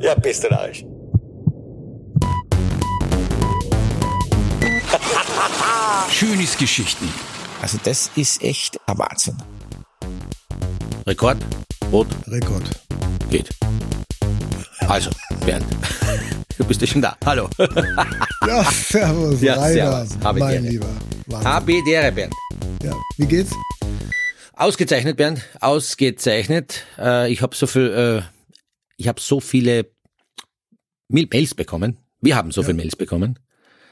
Ja, bist du Arsch. Schönes Geschichten. Also das ist echt ein Wahnsinn. Rekord? Rot? Rekord. Geht. Also, Bernd. Du bist ja schon da. Hallo. Ja, servus, Ja, servus. Habe mein. Lieber. Habe die Ehre, Bernd. Ja. Wie geht's? Ausgezeichnet, Bernd. Ausgezeichnet. Äh, ich habe so viel, äh, ich habe so viele Mail- Mails bekommen. Wir haben so viele Mails bekommen.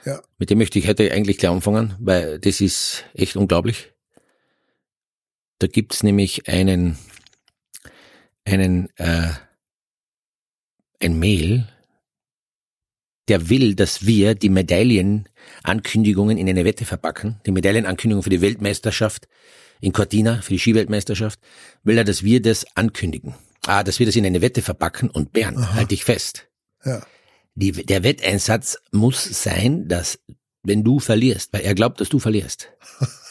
Ja. Mit dem möchte ich heute eigentlich gleich anfangen, weil das ist echt unglaublich. Da gibt's nämlich einen, einen, äh, ein Mail, der will, dass wir die Medaillenankündigungen in eine Wette verpacken. Die Medaillenankündigung für die Weltmeisterschaft in Cortina, für die Skiweltmeisterschaft, will er, dass wir das ankündigen. Ah, dass wir das in eine Wette verpacken und Bern, halt dich fest. Ja. Die, der Wetteinsatz muss sein, dass wenn du verlierst, weil er glaubt, dass du verlierst,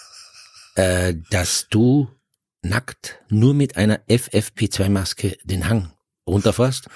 äh, dass du nackt nur mit einer FFP2-Maske den Hang runterfährst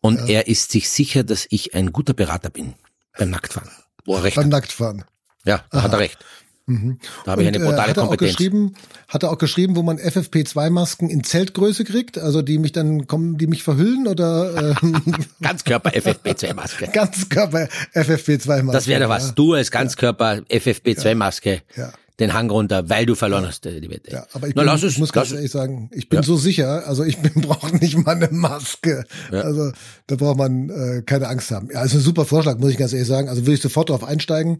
und er ist sich sicher, dass ich ein guter Berater bin beim Nacktfahren. Er recht Beim. Nacktfahren. Ja, da hat er recht. Da habe ich eine äh, brutale hat er auch Kompetenz. geschrieben, hat er auch geschrieben, wo man FFP2-Masken in Zeltgröße kriegt, also die mich dann kommen, die mich verhüllen oder ähm, Ganzkörper FFP2-Maske. Ganzkörper FFP2-Masken. Das wäre doch was. Du als Ganzkörper FFP2-Maske Ja. den Hang runter, weil du verloren hast, äh, die Wette. Ja, aber ich, Na, bin, es, muss ganz ehrlich sagen, ich bin Ja. so sicher, also ich brauche nicht mal eine Maske. Ja. Also da braucht man äh, keine Angst haben. Ja, also ein super Vorschlag, muss ich ganz ehrlich sagen. Also würde ich sofort drauf einsteigen.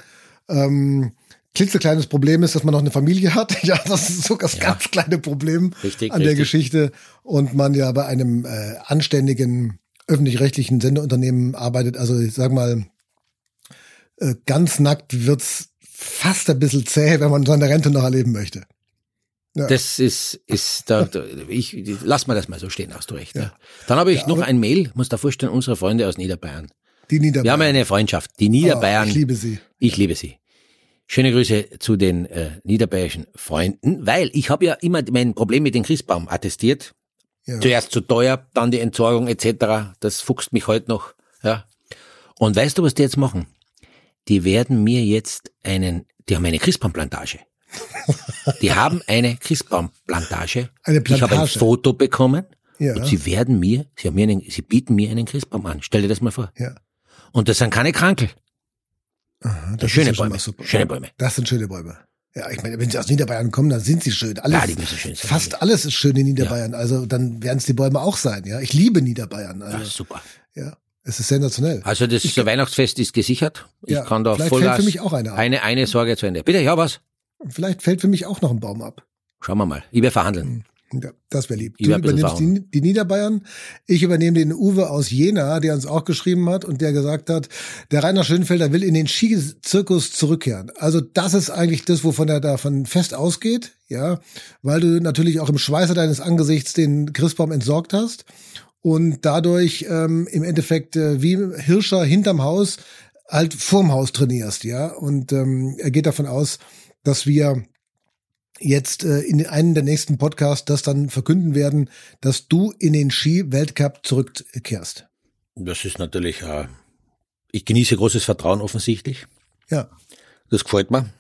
Ähm, klitzekleines Problem ist, dass man noch eine Familie hat. Ja, das ist so das ganz kleine Problem Richtig, an der richtig. Geschichte. Und man ja bei einem äh, anständigen öffentlich-rechtlichen Sendeunternehmen arbeitet. Also ich sag mal, äh, ganz nackt wird's fast ein bisschen zäh, wenn man seine Rente noch erleben möchte. Das ist, ist da, ich- lass mal das mal so stehen, hast du recht. Ja. Dann habe ich noch ein Mail, muss da vorstellen, unsere Freunde aus Niederbayern. Die Niederbayern. Wir haben eine Freundschaft, die Niederbayern. Oh, ich liebe sie. Ich liebe sie. Schöne Grüße zu den äh, niederbayerischen Freunden, weil ich habe ja immer mein Problem mit dem Christbaum attestiert. Ja. Zuerst zu teuer, dann die Entsorgung etc. Das fuchst mich heute noch. Ja. Und weißt du, was die jetzt machen? Die werden mir jetzt einen, die haben eine Christbaumplantage. Die haben eine Christbaumplantage. Eine Ich habe ein Plantage. Foto bekommen Ja. und sie werden mir, sie haben mir einen, sie bieten mir einen Christbaum an. Stell dir das mal vor. Ja. Und das sind keine Krankel. Aha, das Schöne ja schon Bäume. super. Schöne Bäume. Das sind schöne Bäume. Ja, ich meine, wenn sie aus Niederbayern kommen, dann sind sie schön. Alles, Ja, die müssen schön sein. Fast alles ist schön in Niederbayern. Also dann werden es die Bäume auch sein. Ja, ich liebe Niederbayern. Also, Ja, super. ja, es ist sensationell. Also das Weihnachtsfest ist gesichert. Ich Ja, kann da vielleicht Vollgas. fällt für mich auch eine ab. Eine, eine Sorge zu Ende. Bitte, ja was? Vielleicht fällt für mich auch noch ein Baum ab. Schauen wir mal. Ich werde verhandeln. Ja, das wäre lieb. Du übernimmst die, die Niederbayern. Ich übernehme den Uwe aus Jena, der uns auch geschrieben hat und der gesagt hat, der Rainer Schönfelder will in den Skizirkus zurückkehren. Also das ist eigentlich das, wovon er davon fest ausgeht, ja, weil du natürlich auch im Schweiße deines Angesichts den Christbaum entsorgt hast und dadurch ähm, im Endeffekt äh, wie Hirscher hinterm Haus halt vorm Haus trainierst, ja. Und ähm, er geht davon aus, dass wir jetzt äh, in einem der nächsten Podcasts das dann verkünden werden, dass du in den Ski-Weltcup zurückkehrst. Das ist natürlich, äh, ich genieße großes Vertrauen offensichtlich. Ja. Das gefällt mir.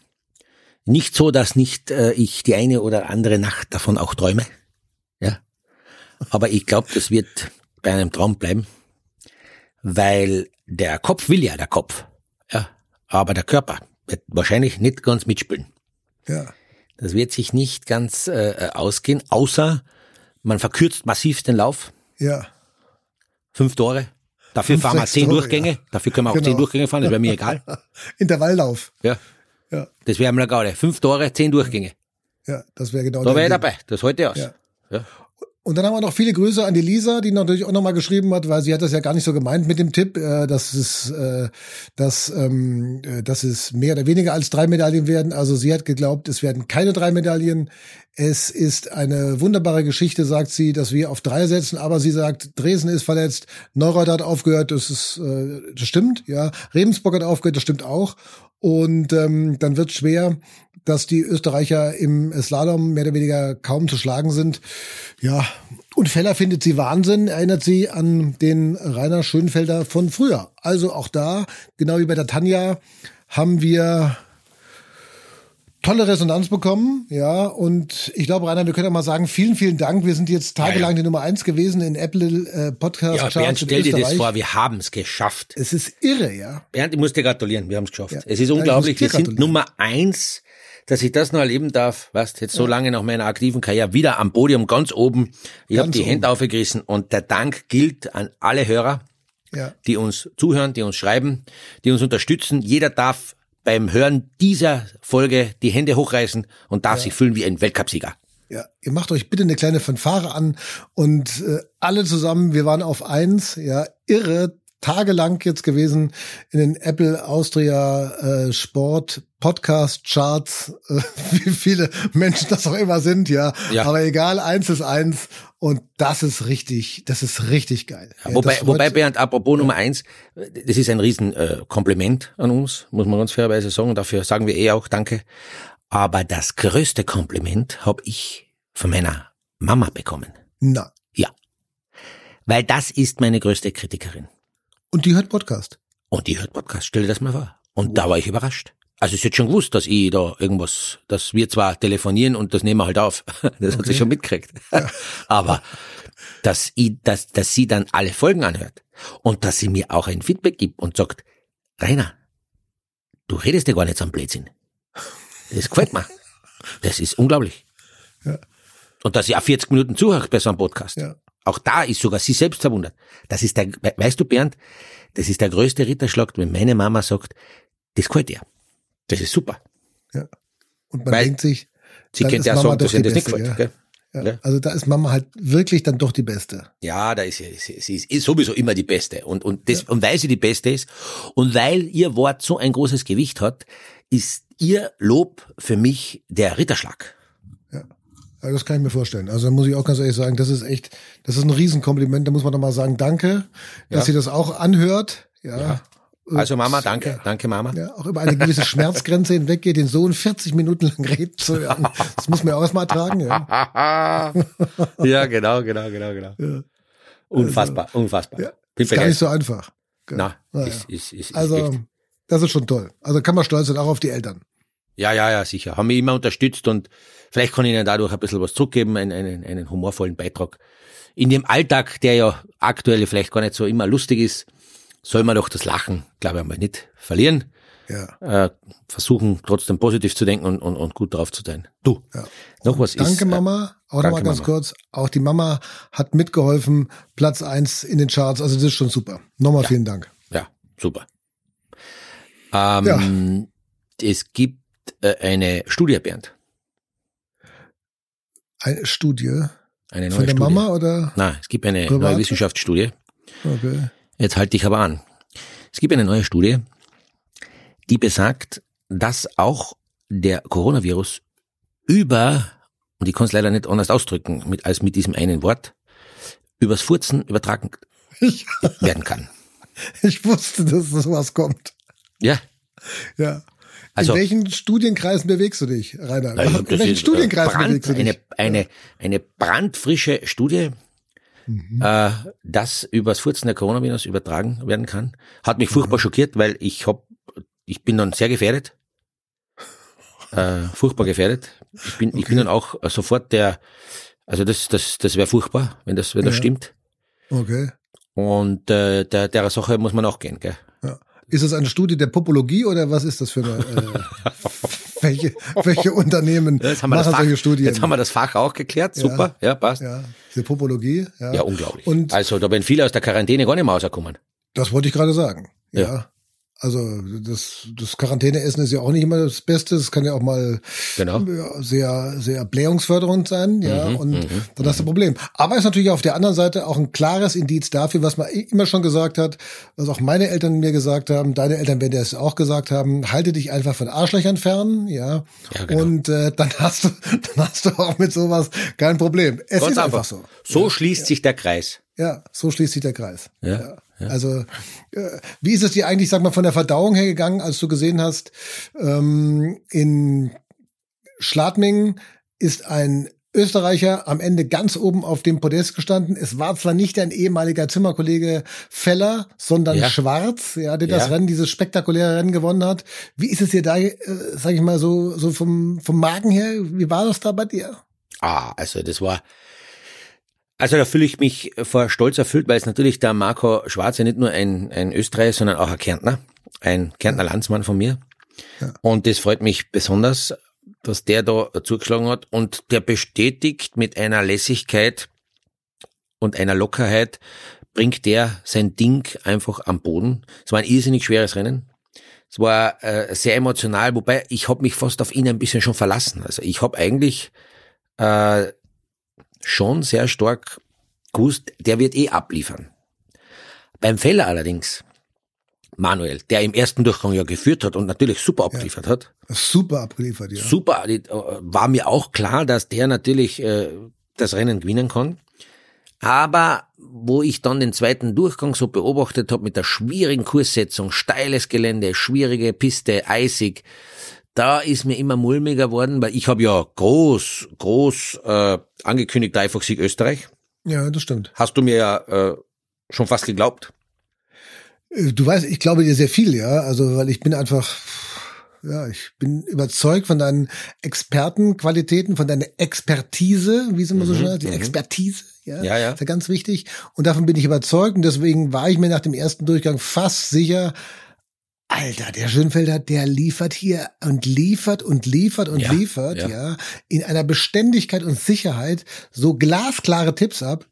Nicht so, dass nicht äh, ich die eine oder andere Nacht davon auch träume. Ja. Aber ich glaube, das wird bei einem Traum bleiben. Weil der Kopf will ja der Kopf. Ja. Aber der Körper wird wahrscheinlich nicht ganz mitspielen. Ja. Das wird sich nicht ganz äh, ausgehen, außer man verkürzt massiv den Lauf. Ja. Fünf Tore. Dafür Fünf, fahren wir zehn Tore, Durchgänge. ja. Dafür können wir auch Genau. zehn Durchgänge fahren, das wäre mir egal. Intervalllauf. Ja. Ja. Das wäre mir Gaude. Fünf Tore, zehn Durchgänge. Ja, das wäre genau Da dein wäre ich dabei. Das heute aus. Ja. Ja. Und dann haben wir noch viele Grüße an die Lisa, die natürlich auch nochmal geschrieben hat, weil sie hat das ja gar nicht so gemeint mit dem Tipp, äh, dass es, äh, dass, ähm, äh, dass es mehr oder weniger als drei Medaillen werden. Also sie hat geglaubt, es werden keine drei Medaillen. Es ist eine wunderbare Geschichte, sagt sie, dass wir auf drei setzen, aber sie sagt, Dresden ist verletzt, Neureuth hat aufgehört, das ist, das stimmt, ja. Rebensburg hat aufgehört, das stimmt auch. Und ähm, dann wird schwer, dass die Österreicher im Slalom mehr oder weniger kaum zu schlagen sind. Ja, und Feller findet sie Wahnsinn, erinnert sie an den Rainer Schönfelder von früher. Also auch da, genau wie bei der Tanja, haben wir tolle Resonanz bekommen, ja. Und ich glaube, Rainer, wir können ja mal sagen, vielen, vielen Dank. Wir sind jetzt tagelang ja, ja. die Nummer eins gewesen in Apple äh, Podcast. Ja, Bernd, stell dir das vor, wir haben es geschafft. Es ist irre, ja. Bernd, ich muss dir gratulieren, wir haben es geschafft. Ja. Es ist unglaublich, wir sind Nummer eins dass ich das noch erleben darf, was jetzt so lange nach meiner aktiven Karriere wieder am Podium ganz oben. Ich habe die Hände aufgerissen und der Dank gilt an alle Hörer, ja. die uns zuhören, die uns schreiben, die uns unterstützen. Jeder darf beim Hören dieser Folge die Hände hochreißen und darf ja. sich fühlen wie ein Weltcupsieger. Ja, ihr macht euch bitte eine kleine Fanfare an und äh, alle zusammen, wir waren auf eins, ja, irre, tagelang jetzt gewesen in den Apple Austria äh, Sport Podcast Charts, äh, wie viele Menschen das auch immer sind, ja. ja. Aber egal, eins ist eins und das ist richtig, das ist richtig geil. Ja, wobei, wobei Bernd, apropos Nummer eins, das ist ein riesen äh, Kompliment an uns, muss man ganz fairerweise sagen. Dafür sagen wir eh auch Danke. Aber das größte Kompliment habe ich von meiner Mama bekommen. Na. Ja. Weil das ist meine größte Kritikerin. Und die hört Podcast. Und die hört Podcast, stell dir das mal vor. Und wow. da war ich überrascht. Also sie hat schon gewusst, dass ich da irgendwas, dass wir zwar telefonieren und das nehmen wir halt auf. Das okay. hat sie schon mitgekriegt. Ja. Aber dass ich, dass, dass sie dann alle Folgen anhört und dass sie mir auch ein Feedback gibt und sagt, Rainer, du redest ja gar nicht so am Blödsinn. Das gefällt mir. Das ist unglaublich. Ja. Und dass ich auch 40 Minuten zuhört bei so einem Podcast. Ja. Auch da ist sogar sie selbst verwundert. Das ist der, weißt du, Bernd, das ist der größte Ritterschlag, wenn meine Mama sagt, das gefällt dir. Das ist super. Ja. Und man Weil denkt sich, sie kennt ja sagen, dass ihr das nicht gefällt. Ja. Ja. ja. Also da ist Mama halt wirklich dann doch die Beste. Ja, da ist sie, sie, sie ist sowieso immer die Beste. Und, und, das, ja. und weil sie die Beste ist und weil ihr Wort so ein großes Gewicht hat, ist ihr Lob für mich der Ritterschlag. Also das kann ich mir vorstellen. Also da muss ich auch ganz ehrlich sagen, das ist echt, das ist ein Riesenkompliment. Da muss man doch mal sagen, danke, dass ja. sie das auch anhört. Ja. ja. Also Mama, danke, ja. danke Mama. Ja, auch über eine gewisse Schmerzgrenze hinweggeht, den Sohn 40 Minuten lang reden zu hören. Das muss man ja auch erstmal ertragen, ja. ja, genau, genau, genau, genau. Unfassbar, also, unfassbar. Ja, ist gar nicht so einfach. Na, naja. ist, ist, ist, also, echt. das ist schon toll. Also kann man stolz sein, auch auf die Eltern. Ja, ja, ja, sicher. Haben mich immer unterstützt und vielleicht kann ich ihnen dadurch ein bisschen was zurückgeben, einen, einen, einen humorvollen Beitrag. In dem Alltag, der ja aktuell vielleicht gar nicht so immer lustig ist, soll man doch das Lachen, glaube ich, einmal nicht verlieren. Ja. Äh, versuchen trotzdem positiv zu denken und, und, und gut drauf zu sein. Du, ja. noch was danke, ist. Danke Mama. Auch nochmal ganz Mama. kurz. Auch die Mama hat mitgeholfen. Platz eins in den Charts. Also das ist schon super. Nochmal ja. vielen Dank. Ja, super. Ähm, ja. Es gibt äh, eine Studie, Bernd. Eine Studie? Eine neue Von der Studie. Mama oder? Nein, es gibt eine Privat? neue Wissenschaftsstudie. Okay. Jetzt halte ich aber an. Es gibt eine neue Studie, die besagt, dass auch der Coronavirus über, und ich kann es leider nicht anders ausdrücken, mit, als mit diesem einen Wort, übers Furzen übertragen ich, werden kann. Ich wusste, dass sowas kommt. Ja. Ja. Also, in welchen Studienkreisen bewegst du dich, Rainer? Also in welchen Studienkreisen Brand, bewegst du dich? Eine, eine, eine brandfrische Studie, mhm. äh, das übers Furzen der Coronavirus übertragen werden kann. Hat mich furchtbar mhm. schockiert, weil ich hab, ich bin dann sehr gefährdet. Äh, furchtbar gefährdet. Ich bin, okay. ich bin dann auch sofort der, also das, das, das wäre furchtbar, wenn das, wenn das ja. stimmt. Okay. Und äh, der, der Sache muss man auch gehen, gell? Ja. Ist es eine Studie der Popologie oder was ist das für eine? Äh, welche, welche Unternehmen machen Fach, solche Studien? Jetzt haben wir das Fach auch geklärt. Super, ja, ja passt. Ja, die Popologie. Ja, ja unglaublich. Und also da werden viele aus der Quarantäne gar nicht mehr rauskommen. Das wollte ich gerade sagen. Ja. ja. Also das, das Quarantäneessen ist ja auch nicht immer das Beste. Es kann ja auch mal genau. sehr, sehr blähungsfördernd sein, ja. Mhm, und mhm, dann hast du ein Problem. Aber ist natürlich auf der anderen Seite auch ein klares Indiz dafür, was man immer schon gesagt hat, was auch meine Eltern mir gesagt haben, deine Eltern werden das auch gesagt haben, halte dich einfach von Arschlöchern fern, ja. ja genau. Und äh, dann hast du, dann hast du auch mit sowas kein Problem. Es Ganz ist einfach, einfach so. So ja. schließt ja. sich der Kreis. Ja, so schließt sich der Kreis. Ja. Ja. Also äh, wie ist es dir eigentlich, sag mal, von der Verdauung her gegangen, als du gesehen hast, ähm, in Schladming ist ein Österreicher am Ende ganz oben auf dem Podest gestanden. Es war zwar nicht ein ehemaliger Zimmerkollege Feller, sondern Ja. Schwarz, ja, der das Ja. Rennen, dieses spektakuläre Rennen gewonnen hat. Wie ist es dir da, äh, sag ich mal, so, so vom, vom Magen her? Wie war das da bei dir? Ah, also das war, also da fühle ich mich vor Stolz erfüllt, weil es natürlich der Marco Schwarz ja nicht nur ein, ein Österreicher, sondern auch ein Kärntner, ein Kärntner Landsmann von mir. Ja. Und das freut mich besonders, dass der da zugeschlagen hat und der bestätigt mit einer Lässigkeit und einer Lockerheit, bringt der sein Ding einfach am Boden. Es war ein irrsinnig schweres Rennen. Es war äh, sehr emotional, wobei ich habe mich fast auf ihn ein bisschen schon verlassen. Also ich habe eigentlich äh, schon sehr stark gewusst, der wird eh abliefern. Beim Feller allerdings, Manuel, der im ersten Durchgang ja geführt hat und natürlich super abgeliefert hat, Super abgeliefert, ja. super, äh, war mir auch klar, dass der natürlich äh, das Rennen gewinnen kann. Aber wo ich dann den zweiten Durchgang so beobachtet habe mit der schwierigen Kurssetzung, steiles Gelände, schwierige Piste, eisig, da ist mir immer mulmiger geworden, weil ich habe ja groß, groß äh, angekündigt, Dreifach-Sieg Österreich. Ja, das stimmt. Hast du mir ja äh, schon fast geglaubt. Äh, Du weißt, ich glaube dir sehr viel, ja. Also, weil ich bin einfach, ja, ich bin überzeugt von deinen Expertenqualitäten, von deiner Expertise, wie es immer so Mhm, schön heißt, die mhm. Expertise, ja, Ja, ja. ist ja ganz wichtig. Und davon bin ich überzeugt und deswegen war ich mir nach dem ersten Durchgang fast sicher, Alter, der Schönfelder, der liefert hier und liefert und liefert und Ja, liefert, ja. ja, in einer Beständigkeit und Sicherheit so glasklare Tipps ab,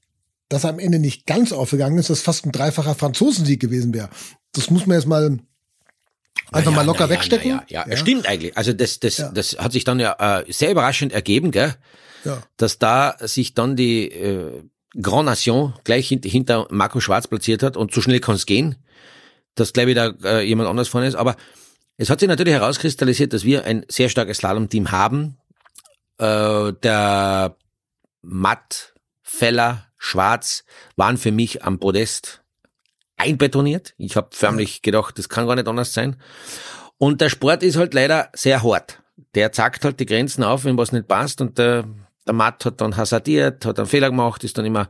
dass er am Ende nicht ganz aufgegangen ist, dass fast ein dreifacher Franzosensieg gewesen wäre. Das muss man jetzt mal einfach Na mal ja, locker ja, wegstecken. na Ja, ja, stimmt eigentlich. Also das, das, Ja. das hat sich dann ja äh, sehr überraschend ergeben, gell? Ja. dass da sich dann die äh, Grand Nation gleich hint, hinter Marco Schwarz platziert hat und so schnell kann es gehen, dass gleich wieder äh, jemand anders vorne ist. Aber es hat sich natürlich herauskristallisiert, dass wir ein sehr starkes Slalom-Team haben. Äh, der Matt, Feller, Schwarz waren für mich am Podest einbetoniert. Ich habe förmlich gedacht, das kann gar nicht anders sein. Und der Sport ist halt leider sehr hart. Der zackt halt die Grenzen auf, wenn was nicht passt und der, der Matt hat dann hasardiert, hat einen Fehler gemacht, ist dann immer,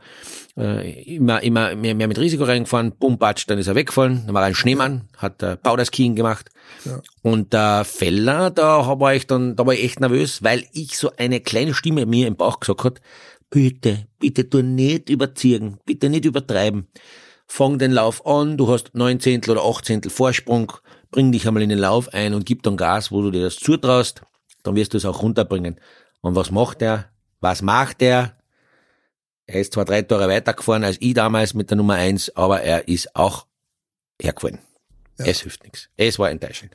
äh, immer, immer mehr, mehr mit Risiko reingefahren, bumm, batsch, dann ist er weggefallen, dann war er ein Schneemann, hat äh, Powderskiing gemacht. Ja. Und der Feller, da war ich dann, da war ich echt nervös, weil ich so eine kleine Stimme mir im Bauch gesagt hat, bitte, bitte tu nicht überziehen, bitte nicht übertreiben. Fang den Lauf an, du hast neun Zehntel oder acht Zehntel Vorsprung, bring dich einmal in den Lauf ein und gib dann Gas, wo du dir das zutraust, dann wirst du es auch runterbringen. Und was macht er? Was macht er? Er ist zwar drei Tore weitergefahren als ich damals mit der Nummer eins, aber er ist auch hergefallen. Ja. Es hilft nichts. Es war enttäuschend.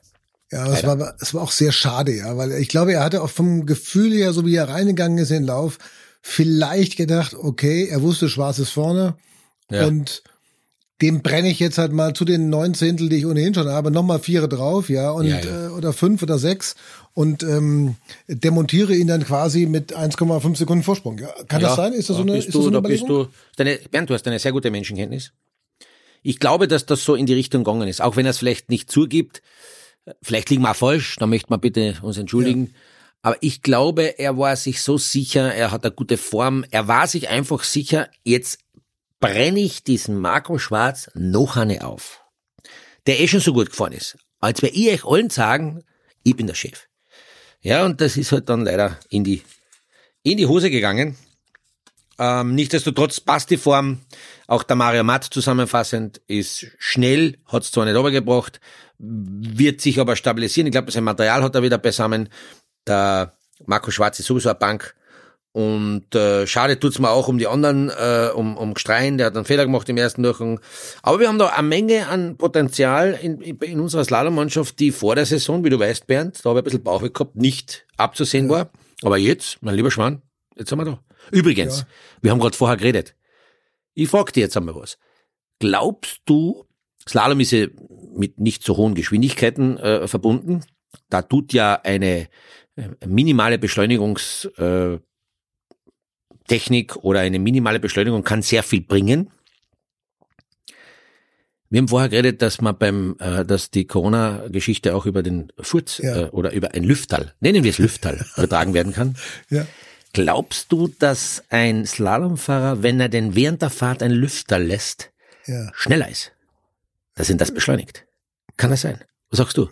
Ja, es war, es war auch sehr schade, ja, weil ich glaube, er hatte auch vom Gefühl her, so wie er reingegangen ist in den Lauf, vielleicht gedacht, okay, er wusste, Schwarz ist vorne Ja. und dem brenne ich jetzt halt mal zu den neun Zehntel, die ich ohnehin schon habe, nochmal vier drauf, ja, und Ja, ja. Äh, oder fünf oder sechs und ähm, demontiere ihn dann quasi mit 1,5 Sekunden Vorsprung. Ja, kann das sein? Ist das so eine, bist ist das so du, eine da bist du, deine, Bernd, du hast eine sehr gute Menschenkenntnis. Ich glaube, dass das so in die Richtung gegangen ist, auch wenn er es vielleicht nicht zugibt. Vielleicht liegen wir auch falsch, da möchte man bitte uns entschuldigen. Aber ich glaube, er war sich so sicher, er hat eine gute Form, er war sich einfach sicher, jetzt brenne ich diesen Marco Schwarz noch eine auf. Der eh schon so gut gefahren ist. Als wir ich euch allen sagen, ich bin der Chef. Ja, und das ist halt dann leider in die, in die Hose gegangen. Ähm, nichtsdestotrotz passt die Form. Auch der Mario Matt zusammenfassend ist schnell, hat es zwar nicht runtergebracht, wird sich aber stabilisieren. Ich glaube, sein Material hat er wieder beisammen. Der Marco Schwarz ist sowieso eine Bank. Und äh, schade tut's mir auch um die anderen, äh, um, um Gstrein, der hat einen Fehler gemacht im ersten Durchgang. Aber wir haben da eine Menge an Potenzial in, in unserer Slalommannschaft, die vor der Saison, wie du weißt, Bernd, da habe ich ein bisschen Bauchweh gehabt, nicht abzusehen war. Aber jetzt, mein lieber Schwan, jetzt sind wir da. Übrigens, Ja. wir haben gerade vorher geredet. Ich frag dir jetzt einmal was. Glaubst du, Slalom ist ja mit nicht so hohen Geschwindigkeiten äh, verbunden. Da tut ja eine äh, minimale Beschleunigungs äh, Technik oder eine minimale Beschleunigung kann sehr viel bringen. Wir haben vorher geredet, dass man beim, äh, dass die Corona-Geschichte auch über den Furz Ja. äh, oder über ein Lüftal, nennen wir es Lüftal, übertragen werden kann. Ja. Glaubst du, dass ein Slalomfahrer, wenn er denn während der Fahrt ein Lüftal lässt, Ja. schneller ist? Dass ihn das beschleunigt? Kann das sein? Was sagst du?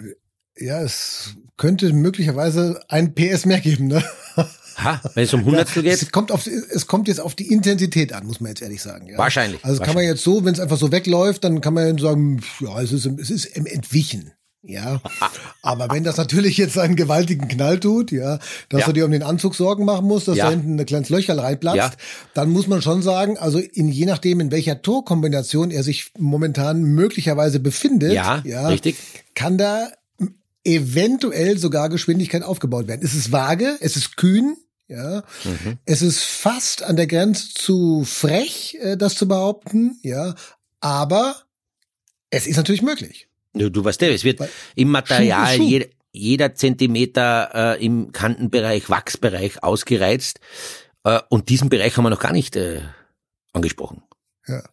Ja, es könnte möglicherweise ein PS mehr geben, ne? Ha, wenn es um Hundertstel geht? Es kommt auf, es kommt jetzt auf die Intensität an, muss man jetzt ehrlich sagen. Ja. Wahrscheinlich, Also kann man jetzt so, wenn es einfach so wegläuft, dann kann man sagen, ja, es ist, im- es ist im Entwichen. Ja, aber wenn das natürlich jetzt einen gewaltigen Knall tut, ja, dass Ja. du dir um den Anzug Sorgen machen musst, dass Ja. da hinten ein kleines Löcherl reinplatzt, Ja. dann muss man schon sagen, also in je nachdem, in welcher Torkombination er sich momentan möglicherweise befindet, Ja, richtig. kann da eventuell sogar Geschwindigkeit aufgebaut werden. Es ist vage, es ist kühn, ja. Mhm. Es ist fast an der Grenze zu frech, äh, das zu behaupten, ja. Aber es ist natürlich möglich. Du, du weißt ja, es wird Weil- im Material Schuh Schuh. jeder, jeder Zentimeter äh, im Kantenbereich, Wachsbereich ausgereizt. Äh, und diesen Bereich haben wir noch gar nicht äh, angesprochen. Ja.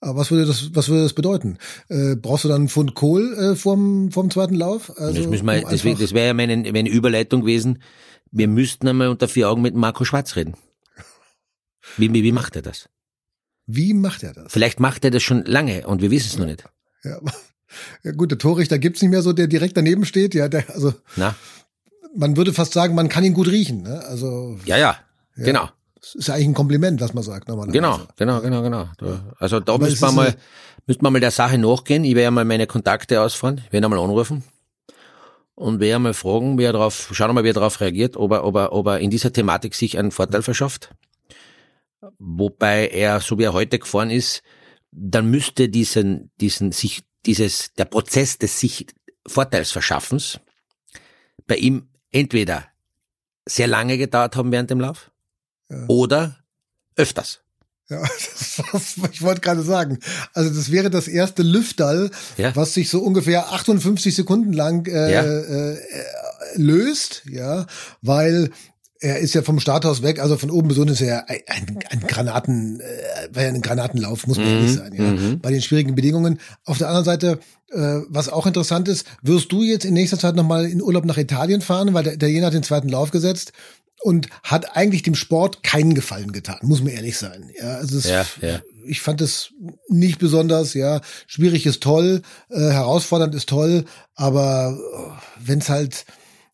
Aber was würde das, was würde das bedeuten? Äh, brauchst du dann einen Pfund Kohl äh, vorm, vorm zweiten Lauf? Also, das müssen wir, um das wäre wär ja meine, meine Überleitung gewesen. Wir müssten einmal unter vier Augen mit Marco Schwarz reden. Wie, wie, wie macht er das? wie macht er das? Vielleicht macht er das schon lange und wir wissen es noch nicht. Ja. ja gut, der Torrichter gibt's nicht mehr so, der direkt daneben steht. Ja, der, also Na? man würde fast sagen, man kann ihn gut riechen. Ne? Also Ja, ja, genau. das ist ja eigentlich ein Kompliment, was man sagt. Genau, genau, genau, genau. Also da müsste man mal, müsste man mal der Sache nachgehen. Ich werde ja mal meine Kontakte ausfahren, ich werde ihn mal anrufen und werde mal fragen, wie er darauf, schauen wir mal, wie er darauf reagiert, ob er, ob er, ob er in dieser Thematik sich einen Vorteil verschafft. Wobei er, so wie er heute gefahren ist, dann müsste diesen, diesen, sich, dieses, der Prozess des sich Vorteilsverschaffens bei ihm entweder sehr lange gedauert haben während dem Lauf Ja. oder öfters. Ja, das, was, ich wollte gerade sagen. Also das wäre das erste Lüfterl, Ja. was sich so ungefähr 58 Sekunden lang äh, Ja. äh, äh, löst, ja, weil er ist ja vom Starthaus weg, also von oben bis unten ist er ein, ein, Granaten, äh, war ja ein Granatenlauf, muss man ehrlich sein, ja, mhm. bei den schwierigen Bedingungen. Auf der anderen Seite, äh, was auch interessant ist, wirst du jetzt in nächster Zeit nochmal in Urlaub nach Italien fahren, weil der Italiener hat den zweiten Lauf gesetzt und hat eigentlich dem Sport keinen Gefallen getan, muss man ehrlich sein. Ja, also es, Ja, ja. ich fand es nicht besonders, ja, schwierig ist toll, äh, herausfordernd ist toll, aber wenn es halt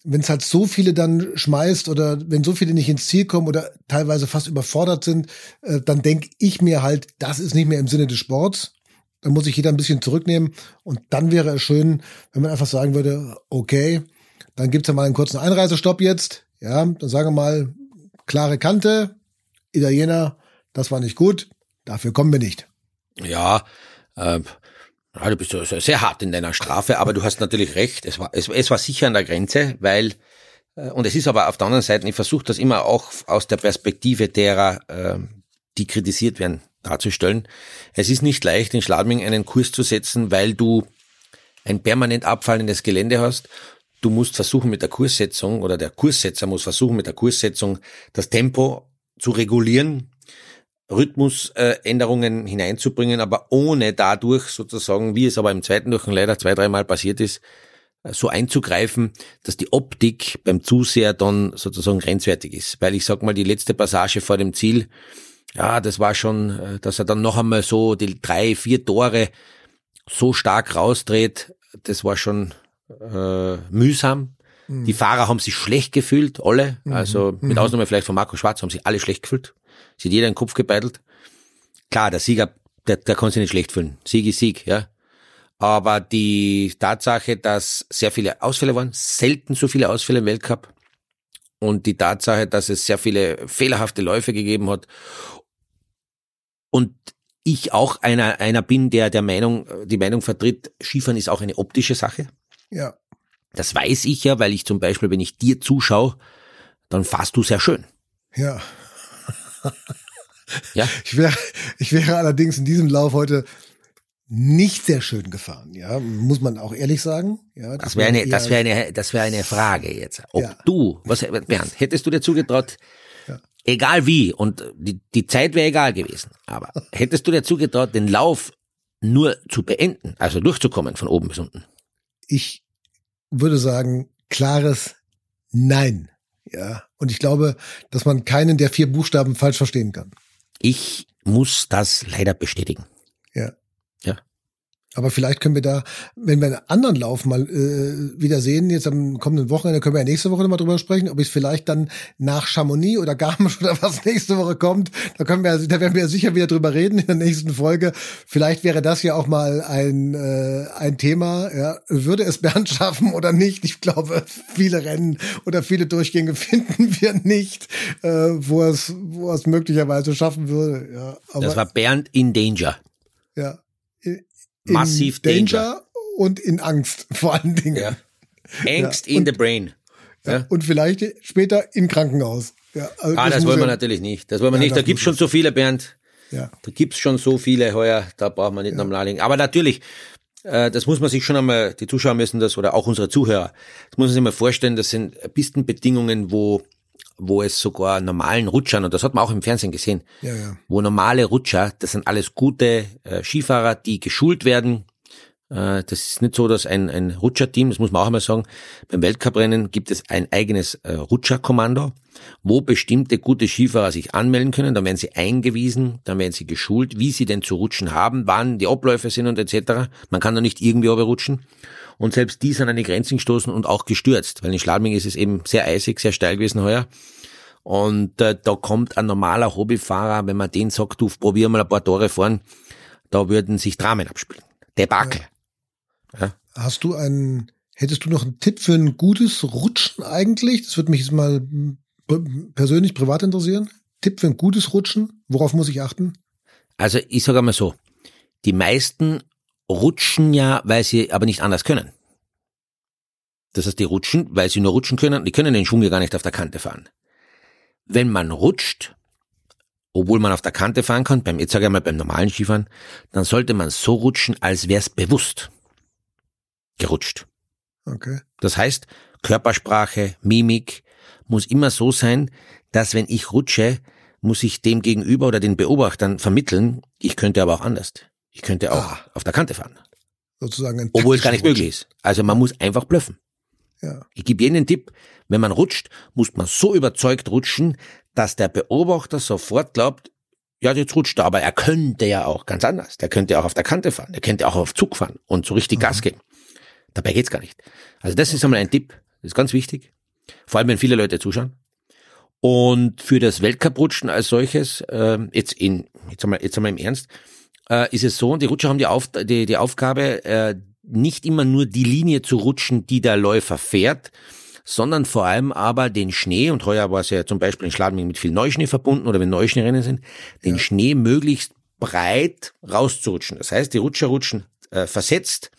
wenn es halt so viele dann schmeißt oder wenn so viele nicht ins Ziel kommen oder teilweise fast überfordert sind, äh, dann denke ich mir halt, das ist nicht mehr im Sinne des Sports. Da muss sich jeder ein bisschen zurücknehmen und dann wäre es schön, wenn man einfach sagen würde, okay, dann gibt's ja mal einen kurzen Einreisestopp jetzt, ja, dann sagen wir mal klare Kante, Italiener, das war nicht gut, dafür kommen wir nicht. Ja, äh, ja, du bist sehr hart in deiner Strafe, aber du hast natürlich recht. Es war, es, es war sicher an der Grenze, weil, äh, und es ist aber auf der anderen Seite, ich versuche das immer auch aus der Perspektive derer, äh, die kritisiert werden, darzustellen. Es ist nicht leicht, in Schladming einen Kurs zu setzen, weil du ein permanent abfallendes Gelände hast. Du musst versuchen mit der Kurssetzung oder der Kurssetzer muss versuchen mit der Kurssetzung das Tempo zu regulieren, Rhythmusänderungen hineinzubringen, aber ohne dadurch sozusagen, wie es aber im zweiten Durchgang leider zwei, dreimal passiert ist, so einzugreifen, dass die Optik beim Zuseher dann sozusagen grenzwertig ist. Weil ich sag mal, die letzte Passage vor dem Ziel, ja, das war schon, äh, dass er dann noch einmal so die drei, vier Tore so stark rausdreht, das war schon äh, mühsam. Die Fahrer haben sich schlecht gefühlt, alle. Also mit Ausnahme vielleicht von Marco Schwarz haben sich alle schlecht gefühlt. Sie hat jeder den Kopf gebeitelt. Klar, der Sieger, der, der kann sich nicht schlecht fühlen. Sieg ist Sieg, ja. Aber die Tatsache, dass sehr viele Ausfälle waren, selten so viele Ausfälle im Weltcup, und die Tatsache, dass es sehr viele fehlerhafte Läufe gegeben hat und ich auch einer, einer bin, der der Meinung, die Meinung vertritt, Skifahren ist auch eine optische Sache. Ja, Das weiß ich ja, weil ich zum Beispiel, wenn ich dir zuschaue, dann fahrst du sehr schön. ja. Ja, Ich wäre, ich wäre allerdings in diesem Lauf heute nicht sehr schön gefahren, ja, muss man auch ehrlich sagen. Ja, das wäre eine, das wäre eine, das wäre eine Frage jetzt. Ob Ja. du, was, Bernd, hättest du dir zugetraut, egal wie, und die, die Zeit wäre egal gewesen, aber hättest du dir zugetraut, den Lauf nur zu beenden, also durchzukommen von oben bis unten? Ich würde sagen, klares Nein. Ja. Und ich glaube, dass man keinen der vier Buchstaben falsch verstehen kann. Ich muss das leider bestätigen. Aber vielleicht können wir da, wenn wir einen anderen Lauf mal äh, wieder sehen, jetzt am kommenden Wochenende, können wir ja nächste Woche nochmal drüber sprechen, ob es vielleicht dann nach Chamonix oder Garmisch oder was nächste Woche kommt, da können wir, da werden wir sicher wieder drüber reden in der nächsten Folge. Vielleicht wäre das ja auch mal ein, äh, ein Thema, ja. Würde es Bernd schaffen oder nicht? Ich glaube, viele Rennen oder viele Durchgänge finden wir nicht, äh, wo es, wo es möglicherweise schaffen würde, ja. Aber, das war Bernd in Danger. Ja massiv Danger, Danger, und in Angst vor allen Dingen. Ja. Angst ja. in the brain. Ja. Und vielleicht später im Krankenhaus. Ja, also ah, das, das wollen wir natürlich nicht. Das wollen wir nicht. Da gibt's schon so viele, Bernd. Ja. Da gibt's schon so viele heuer, da braucht man nicht ja. nochmal Aber natürlich, äh, das muss man sich schon einmal, die Zuschauer müssen das, oder auch unsere Zuhörer, das muss man sich mal vorstellen, das sind Pistenbedingungen, wo wo es sogar normalen Rutschern, und das hat man auch im Fernsehen gesehen, ja, ja. wo normale Rutscher, das sind alles gute äh, Skifahrer, die geschult werden. Äh, das ist nicht so, dass ein, ein Rutscherteam, das muss man auch einmal sagen, beim Weltcuprennen gibt es ein eigenes äh, Rutscherkommando, wo bestimmte gute Skifahrer sich anmelden können, dann werden sie eingewiesen, dann werden sie geschult, wie sie denn zu rutschen haben, wann die Abläufe sind und etc. Man kann da nicht irgendwie rutschen. Und selbst die sind an die Grenzen gestoßen und auch gestürzt, weil in Schladming ist es eben sehr eisig, sehr steil gewesen heuer. Und äh, da kommt ein normaler Hobbyfahrer, wenn man den sagt, du probier mal ein paar Tore fahren, da würden sich Dramen abspielen. Debakel. Ja. Ja. Hast du einen, hättest du noch einen Tipp für ein gutes Rutschen eigentlich? Das würde mich jetzt mal persönlich privat interessieren. Tipp für ein gutes Rutschen? Worauf muss ich achten? Also ich sage einmal so, die meisten rutschen ja, weil sie aber nicht anders können. Das heißt, die rutschen, weil sie nur rutschen können, die können den Schwung ja gar nicht auf der Kante fahren. Wenn man rutscht, obwohl man auf der Kante fahren kann, beim, jetzt sage ich mal beim normalen Skifahren, dann sollte man so rutschen, als wäre es bewusst gerutscht. Okay. Das heißt, Körpersprache, Mimik muss immer so sein, dass wenn ich rutsche, muss ich dem Gegenüber oder den Beobachtern vermitteln, ich könnte aber auch anders. Ich könnte auch ah. auf der Kante fahren. Sozusagen ein Obwohl es gar nicht möglich ist. Also man muss einfach blöffen. Ja. Ich gebe Ihnen den Tipp, wenn man rutscht, muss man so überzeugt rutschen, dass der Beobachter sofort glaubt, ja, jetzt rutscht er, aber er könnte ja auch ganz anders. Der könnte auch auf der Kante fahren, der könnte auch auf Zug fahren und so richtig mhm. Gas geben. Dabei geht's gar nicht. Also das ist einmal ein Tipp, das ist ganz wichtig. Vor allem, wenn viele Leute zuschauen. Und für das Weltcup-Rutschen als solches, äh, jetzt in, jetzt einmal, jetzt einmal im Ernst, äh, ist es so, die Rutscher haben die, Auf, die, die Aufgabe, äh, nicht immer nur die Linie zu rutschen, die der Läufer fährt, sondern vor allem aber den Schnee, und heuer war es ja zum Beispiel in Schladming mit viel Neuschnee verbunden oder wenn Neuschneerennen sind, den ja. Schnee möglichst breit rauszurutschen. Das heißt, die Rutscher rutschen äh, versetzt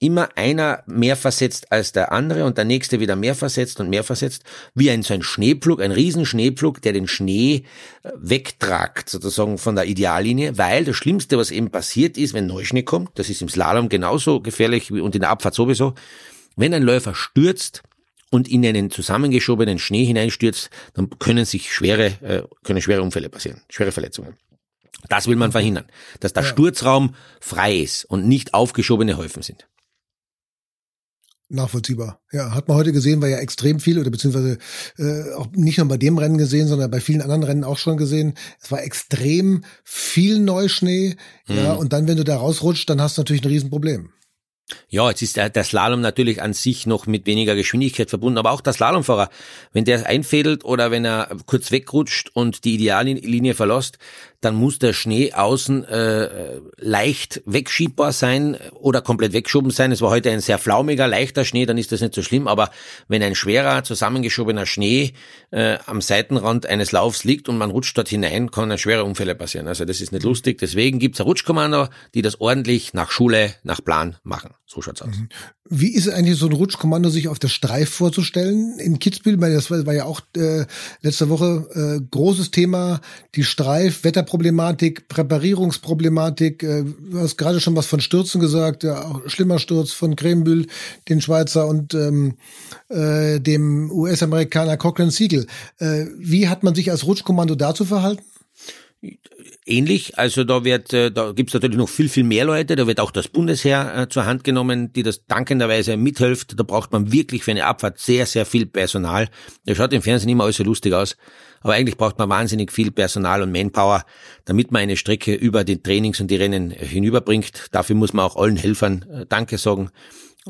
immer einer mehr versetzt als der andere und der nächste wieder mehr versetzt und mehr versetzt, wie ein so ein Schneepflug, ein Riesenschneepflug, der den Schnee äh, wegtragt, sozusagen von der Ideallinie, weil das Schlimmste, was eben passiert ist, wenn Neuschnee kommt, das ist im Slalom genauso gefährlich wie und in der Abfahrt sowieso, wenn ein Läufer stürzt, und in einen zusammengeschobenen Schnee hineinstürzt, dann können sich schwere, äh, können schwere Unfälle passieren, schwere Verletzungen. Das will man verhindern, dass der ja. Sturzraum frei ist und nicht aufgeschobene Häufen sind. Nachvollziehbar. Ja, hat man heute gesehen, war ja extrem viel oder beziehungsweise äh, auch nicht nur bei dem Rennen gesehen, sondern bei vielen anderen Rennen auch schon gesehen. Es war extrem viel Neuschnee. Mhm. Ja, und dann, wenn du da rausrutscht, dann hast du natürlich ein Riesenproblem. Ja, jetzt ist der, der Slalom natürlich an sich noch mit weniger Geschwindigkeit verbunden, aber auch der Slalomfahrer, wenn der einfädelt oder wenn er kurz wegrutscht und die Ideallinie verlässt, dann muss der Schnee außen äh, leicht wegschiebbar sein oder komplett weggeschoben sein. Es war heute ein sehr flaumiger, leichter Schnee, dann ist das nicht so schlimm. Aber wenn ein schwerer, zusammengeschobener Schnee äh, am Seitenrand eines Laufs liegt und man rutscht dort hinein, kann schwere Unfälle passieren. Also das ist nicht lustig. Deswegen gibt's ein Rutschkommando, die das ordentlich nach Schule, nach Plan machen. So schaut's aus. Wie ist eigentlich so ein Rutschkommando sich auf der Streif vorzustellen? In Kitzbühel, weil das war ja auch äh, letzte Woche äh, großes Thema, die Streif, Wetterproblematik, Präparierungsproblematik. Äh, du hast gerade schon was von Stürzen gesagt, ja, auch schlimmer Sturz von Krembühl, den Schweizer und ähm, äh, dem US-Amerikaner Cochrane Siegel. Äh, wie hat man sich als Rutschkommando dazu verhalten? Ähnlich. Also da wird, äh, da gibt's natürlich noch viel, viel mehr Leute. Da wird auch das Bundesheer äh, zur Hand genommen, die das dankenderweise mithilft. Da braucht man wirklich für eine Abfahrt sehr, sehr viel Personal. Das schaut im Fernsehen immer alles so lustig aus. Aber eigentlich braucht man wahnsinnig viel Personal und Manpower, damit man eine Strecke über die Trainings und die Rennen hinüberbringt. Dafür muss man auch allen Helfern äh, Danke sagen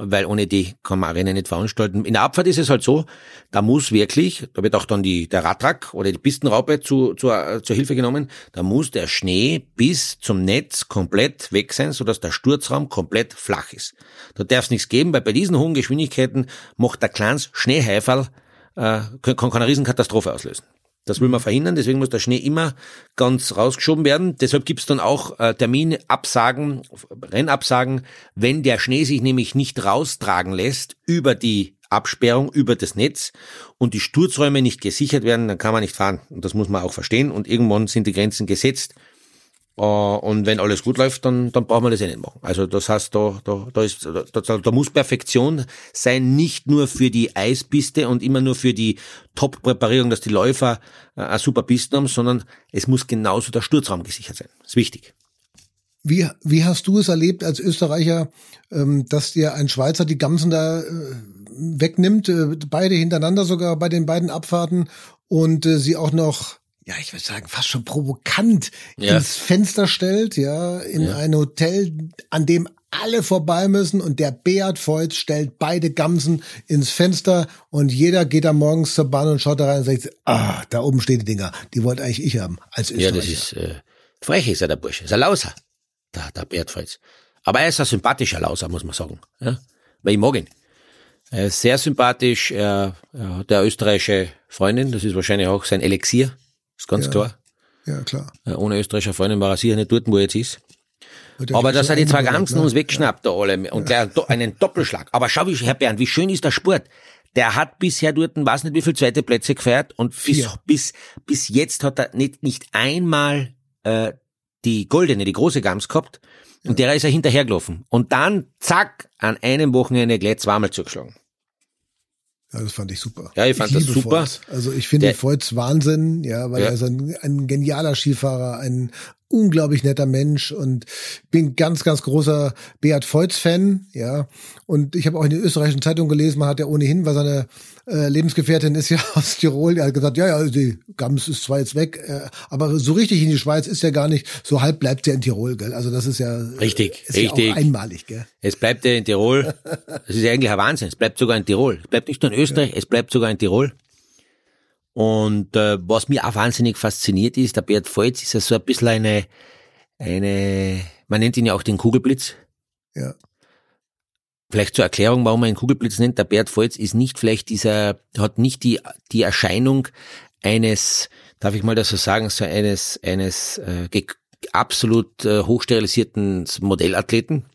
weil ohne die kann man Rennen nicht veranstalten. In der Abfahrt ist es halt so, da muss wirklich, da wird auch dann die, der Radtrack oder die Pistenraupe zu, zu, zur Hilfe genommen, da muss der Schnee bis zum Netz komplett weg sein, sodass der Sturzraum komplett flach ist. Da darf es nichts geben, weil bei diesen hohen Geschwindigkeiten macht der kleines Schneehäferl, äh, kann, kann eine Riesenkatastrophe auslösen. Das will man verhindern, deswegen muss der Schnee immer ganz rausgeschoben werden. Deshalb gibt's dann auch äh, Terminabsagen, Rennabsagen, wenn der Schnee sich nämlich nicht raustragen lässt über die Absperrung, über das Netz und die Sturzräume nicht gesichert werden, dann kann man nicht fahren. Und das muss man auch verstehen. Und irgendwann sind die Grenzen gesetzt. Äh, und wenn alles gut läuft, dann, dann braucht man das eh nicht machen. Also das heißt, da, da, da, ist, da, da muss Perfektion sein, nicht nur für die Eispiste und immer nur für die Top-Präparierung, dass die Läufer äh, eine super Pisten haben, sondern es muss genauso der Sturzraum gesichert sein. Das ist wichtig. Wie, wie hast du es erlebt als Österreicher, ähm, dass dir ein Schweizer die Gamsen da äh, wegnimmt, äh, beide hintereinander sogar bei den beiden Abfahrten und äh, sie auch noch ja, ich würde sagen, fast schon provokant ja. ins Fenster stellt, ja, in ja. ein Hotel, an dem alle vorbei müssen und der Beat Feutz stellt beide Gamsen ins Fenster und jeder geht da morgens zur Bahn und schaut da rein und sagt, ah, da oben stehen die Dinger, die wollte eigentlich ich haben als Österreicher. Ja, das ist, äh, frech ist er, der Bursche, ist ein Lauser, der, der Beat Feutz. Aber er ist ein sympathischer Lauser, muss man sagen, ja, weil ich mag ihn. Er ist sehr sympathisch, er, er hat eine österreichische Freundin, das ist wahrscheinlich auch sein Elixier, ist ganz ja. klar. Ja, klar. Ohne österreichischer Freundin war er sicher nicht dort, wo er jetzt ist. Aber dass er die zwei Gamsen ne? uns weggeschnappt, da alle, und gleich einen Doppelschlag. Aber schau, wie, Herr Bernd, wie schön ist der Sport. Der hat bisher dort, weiß nicht wie viele zweite Plätze gefeiert und bis, bis, bis jetzt hat er nicht, nicht einmal äh, die goldene, die große Gams gehabt. Und ja. der ist er hinterhergelaufen. Und dann, zack, an einem Wochenende gleich zweimal zugeschlagen. Ja, das fand ich super. Ja, ich fand ich das super. Voits. Also ich finde Voits Wahnsinn, ja, weil ja. er ist ein, ein genialer Skifahrer, ein unglaublich netter Mensch und bin ganz, ganz großer Beat Voits-Fan, ja. Und ich habe auch in den österreichischen Zeitungen gelesen, man hat ja ohnehin, weil seine äh, Lebensgefährtin ist ja aus Tirol, die hat gesagt, ja, ja, die Gams ist zwar jetzt weg, äh, aber so richtig in die Schweiz ist ja gar nicht, so halb bleibt ja in Tirol, gell? Also das ist ja richtig, ist richtig. Ja auch einmalig, gell? Es bleibt ja in Tirol. Das ist ja eigentlich ein Wahnsinn. Es bleibt sogar in Tirol. Es bleibt nicht nur in Österreich, ja. es bleibt sogar in Tirol. Und äh, was mir auch wahnsinnig fasziniert ist, der Bert Volz ist ja so ein bisschen eine, eine, man nennt ihn ja auch den Kugelblitz. Ja. Vielleicht zur Erklärung, warum man ihn Kugelblitz nennt. Der Bert Volz ist nicht vielleicht dieser, hat nicht die, die Erscheinung eines, darf ich mal das so sagen, so eines, eines äh, absolut äh, hochsterilisierten Modellathleten.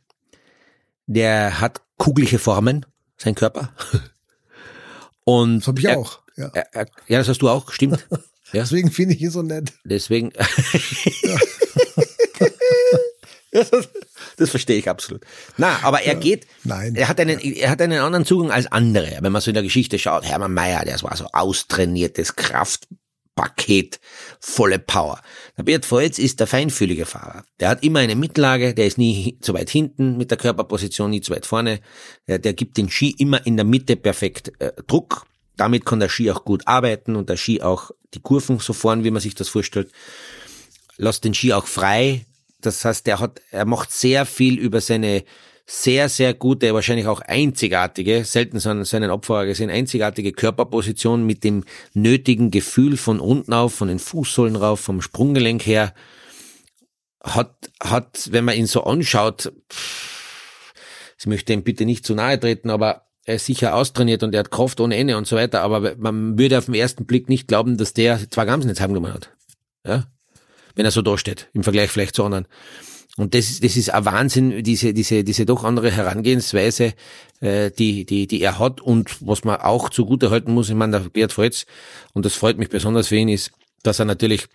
Der hat kugelige Formen, sein Körper. Und das habe ich er, auch. Ja. Ja, das hast du auch, stimmt. Ja. Deswegen finde ich ihn so nett. Deswegen. das, das verstehe ich absolut. Na, aber er ja. geht. Nein. Er hat einen, er hat einen anderen Zugang als andere. Wenn man so in der Geschichte schaut, Hermann Mayer, der war so austrainiertes Kraftpaket, volle Power. Der Bert Volz ist der feinfühlige Fahrer. Der hat immer eine Mittellage, der ist nie zu weit hinten mit der Körperposition, nie zu weit vorne. Der, der gibt den Ski immer in der Mitte perfekt äh, Druck damit kann der Ski auch gut arbeiten und der Ski auch die Kurven so fahren, wie man sich das vorstellt. Lässt den Ski auch frei. Das heißt, er hat, er macht sehr viel über seine sehr, sehr gute, wahrscheinlich auch einzigartige, selten so einen, so einen Opfer gesehen, einzigartige Körperposition mit dem nötigen Gefühl von unten auf, von den Fußsohlen rauf, vom Sprunggelenk her, hat, hat, wenn man ihn so anschaut, ich möchte ihm bitte nicht zu nahe treten, aber er ist sicher austrainiert und er hat Kraft ohne Ende und so weiter, aber man würde auf den ersten Blick nicht glauben, dass der zwei Gamsen jetzt heimgenommen hat. Ja? Wenn er so da steht, im Vergleich vielleicht zu anderen. Und das, ist das ist ein Wahnsinn, diese, diese, diese doch andere Herangehensweise, äh, die, die, die er hat und was man auch zugute halten muss, ich meine, der Beat Volz, und das freut mich besonders für ihn, ist, dass er natürlich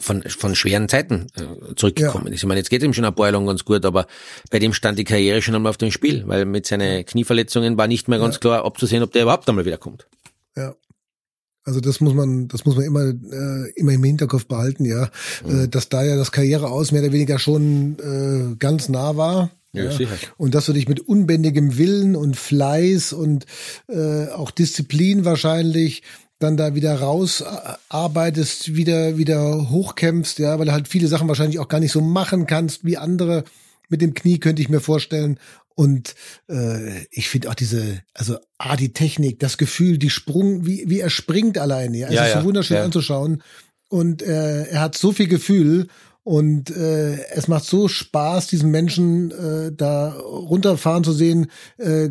von, von schweren Zeiten äh, zurückgekommen ja. ist. Ich meine, jetzt geht ihm schon ein paar Jahre lang ganz gut, aber bei dem stand die Karriere schon einmal auf dem Spiel, weil mit seinen Knieverletzungen war nicht mehr ganz ja. klar abzusehen, ob der überhaupt einmal wiederkommt. Ja. Also das muss man, das muss man immer, äh, immer im Hinterkopf behalten, ja, mhm. äh, dass da ja das Karriereaus mehr oder weniger schon äh, ganz nah war. Ja, ja, sicher. Und dass du dich mit unbändigem Willen und Fleiß und äh, auch Disziplin wahrscheinlich dann da wieder rausarbeitest, wieder, wieder hochkämpfst, ja, weil du halt viele Sachen wahrscheinlich auch gar nicht so machen kannst wie andere. Mit dem Knie könnte ich mir vorstellen. Und äh, ich finde auch diese, also ah, die Technik, das Gefühl, die Sprung, wie, wie er springt alleine. Ja, es ja, ist so wunderschön ja. anzuschauen. Und äh, er hat so viel Gefühl und äh, es macht so Spaß, diesen Menschen äh, da runterfahren zu sehen. Äh,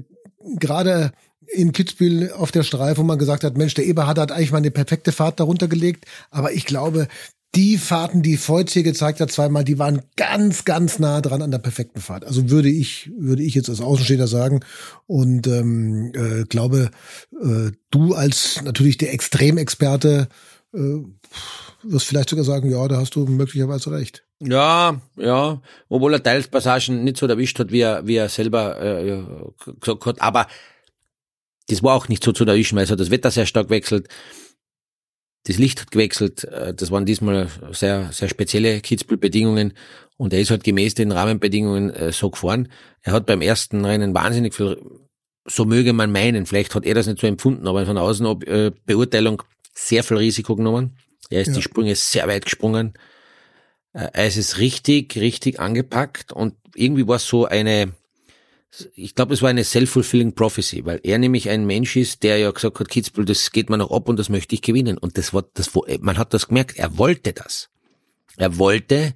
Gerade in Kitzbühel auf der Streif, wo man gesagt hat, Mensch, der Eberhard hat eigentlich mal eine perfekte Fahrt darunter gelegt. Aber ich glaube, die Fahrten, die Voits hier gezeigt hat, zweimal, die waren ganz, ganz nah dran an der perfekten Fahrt. Also würde ich, würde ich jetzt als Außenstehender sagen. Und ähm, äh, glaube, äh, du als natürlich der Extremexperte äh, wirst vielleicht sogar sagen, ja, da hast du möglicherweise recht. Ja, ja, obwohl er teils Passagen nicht so erwischt hat, wie er, wie er selber äh, gesagt hat. Aber das war auch nicht so zu erwischen, weil es hat das Wetter sehr stark wechselt das Licht hat gewechselt. Äh, das waren diesmal sehr, sehr spezielle Kitzbühel-Bedingungen. Und er ist halt gemäß den Rahmenbedingungen äh, so gefahren. Er hat beim ersten Rennen wahnsinnig viel, so möge man meinen, vielleicht hat er das nicht so empfunden, aber von außen ob, äh, Beurteilung sehr viel Risiko genommen. Er ist ja. die Sprünge sehr weit gesprungen. Äh, er ist es richtig, richtig angepackt und irgendwie war es so eine, ich glaube, es war eine self-fulfilling prophecy, weil er nämlich ein Mensch ist, der ja gesagt hat, Kitzbühel, das geht mir noch ab und das möchte ich gewinnen. Und das war, das, man hat das gemerkt, er wollte das. Er wollte